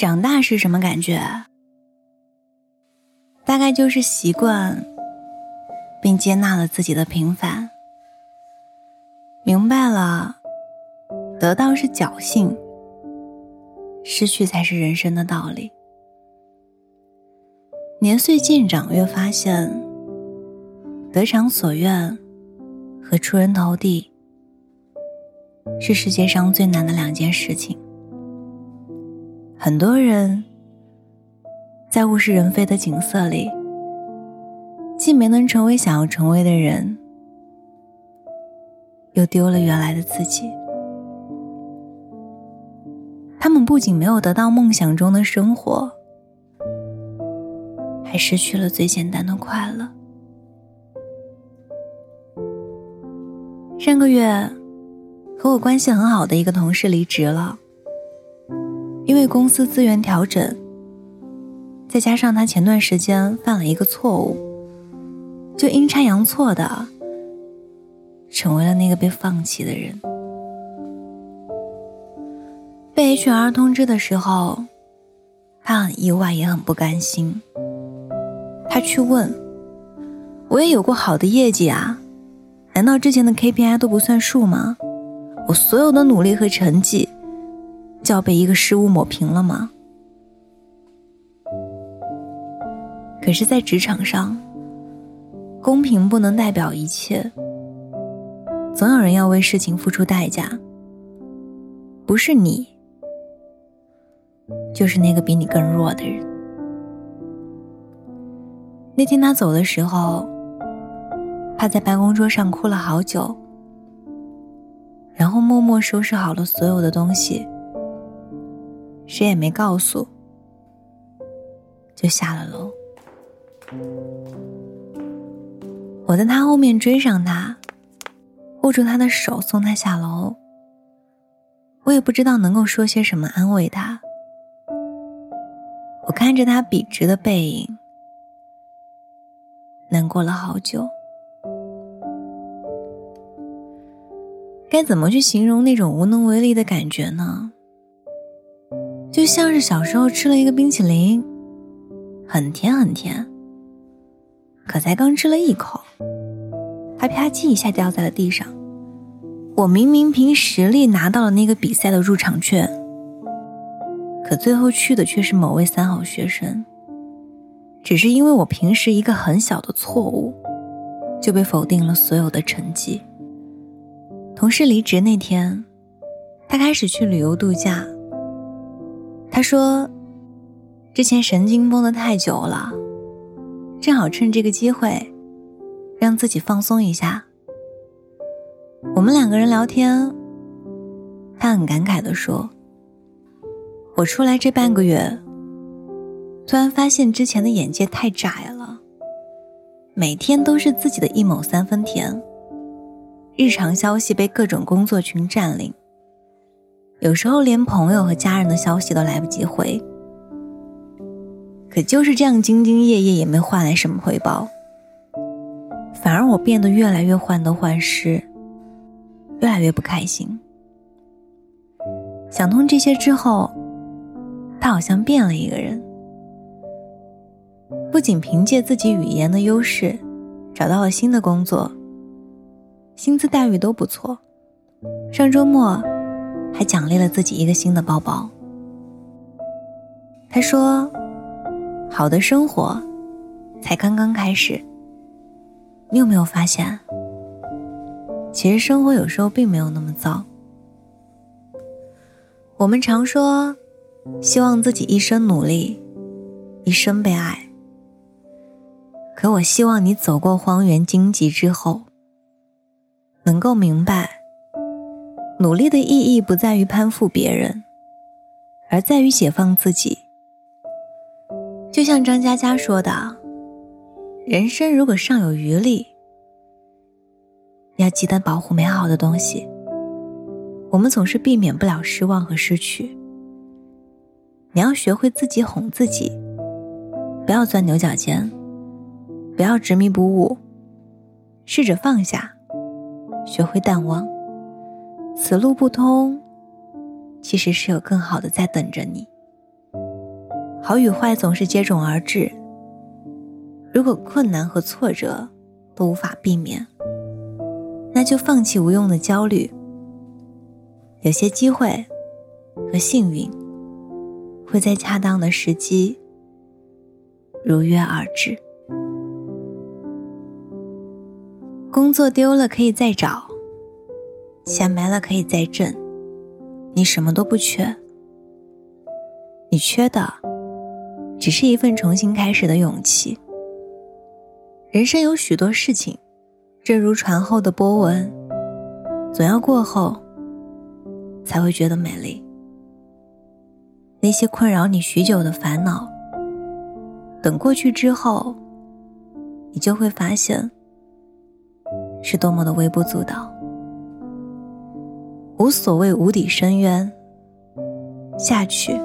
长大是什么感觉？大概就是习惯，并接纳了自己的平凡，明白了，得到是侥幸，失去才是人生的道理。年岁渐长，越发现，得偿所愿和出人头地，是世界上最难的两件事情。很多人在物是人非的景色里，既没能成为想要成为的人，又丢了原来的自己。他们不仅没有得到梦想中的生活，还失去了最简单的快乐。上个月，和我关系很好的一个同事离职了。因为公司资源调整，再加上他前段时间犯了一个错误，就阴差阳错的成为了那个被放弃的人。被 HR 通知的时候，他很意外，也很不甘心。他去问：“我也有过好的业绩啊，难道之前的 KPI 都不算数吗？我所有的努力和成绩。”就要被一个失误抹平了吗？可是，在职场上，公平不能代表一切，总有人要为事情付出代价。不是你，就是那个比你更弱的人。那天他走的时候，趴在办公桌上哭了好久，然后默默收拾好了所有的东西。谁也没告诉，就下了楼。我在他后面追上他，握住他的手送他下楼。我也不知道能够说些什么安慰他。我看着他笔直的背影，难过了好久。该怎么去形容那种无能为力的感觉呢？就像是小时候吃了一个冰淇淋，很甜很甜。可才刚吃了一口，它啪叽一下掉在了地上。我明明凭实力拿到了那个比赛的入场券，可最后去的却是某位三好学生。只是因为我平时一个很小的错误，就被否定了所有的成绩。同事离职那天，他开始去旅游度假。他说：“之前神经绷得太久了，正好趁这个机会，让自己放松一下。”我们两个人聊天，他很感慨的说：“我出来这半个月，突然发现之前的眼界太窄了，每天都是自己的一亩三分田，日常消息被各种工作群占领。”有时候连朋友和家人的消息都来不及回，可就是这样兢兢业业也没换来什么回报，反而我变得越来越患得患失，越来越不开心。想通这些之后，他好像变了一个人，不仅凭借自己语言的优势找到了新的工作，薪资待遇都不错，上周末。还奖励了自己一个新的包包。他说：“好的生活才刚刚开始。”你有没有发现，其实生活有时候并没有那么糟？我们常说，希望自己一生努力，一生被爱。可我希望你走过荒原荆棘之后，能够明白。努力的意义不在于攀附别人，而在于解放自己。就像张嘉佳说的：“人生如果尚有余力，要记得保护美好的东西。我们总是避免不了失望和失去。你要学会自己哄自己，不要钻牛角尖，不要执迷不悟，试着放下，学会淡忘。”此路不通，其实是有更好的在等着你。好与坏总是接踵而至。如果困难和挫折都无法避免，那就放弃无用的焦虑。有些机会和幸运会在恰当的时机如约而至。工作丢了可以再找，钱没了可以再挣，你什么都不缺。你缺的，只是一份重新开始的勇气。人生有许多事情，正如船后的波纹，总要过后，才会觉得美丽。那些困扰你许久的烦恼，等过去之后，你就会发现，是多么的微不足道。无所谓无底深渊，下去。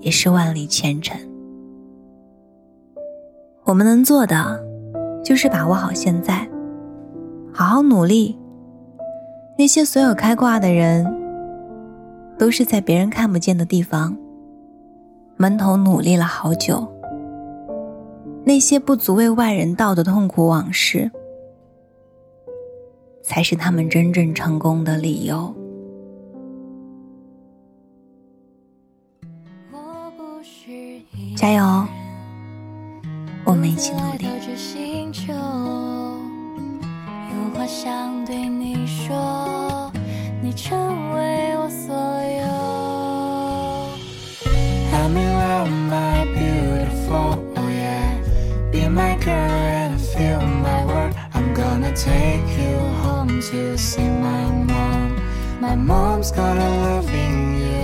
也是万里前程。我们能做的，就是把握好现在，好好努力。那些所有开挂的人，都是在别人看不见的地方，闷头努力了好久。那些不足为外人道的痛苦往事，才是他们真正成功的理由。加油，我们一起努力。有话想对你说，你成为我所有。I'm in love, my beautiful, oh yeah. Be my girl and feel my word. I'm gonna take you home to see my mom. My mom's gonna love you.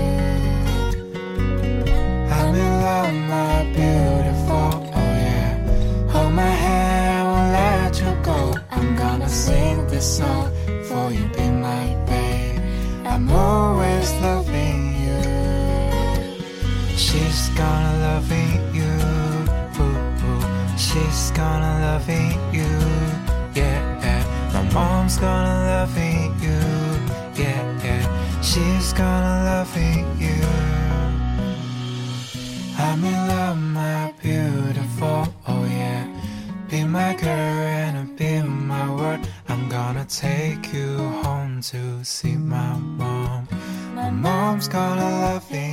I'm in love my beautiful, oh yeah. Hold my hand, I won't let you go. I'm gonna sing this song for you, be my babe. I'm always loving you. She's gonna love you, ooh, ooh. She's gonna love you, gonna love you, yeah, yeah. She's gonna love you. I'm in love, my beautiful, oh yeah. Be my girl and be my word. I'm gonna take you home to see my mom. My mom's gonna love you,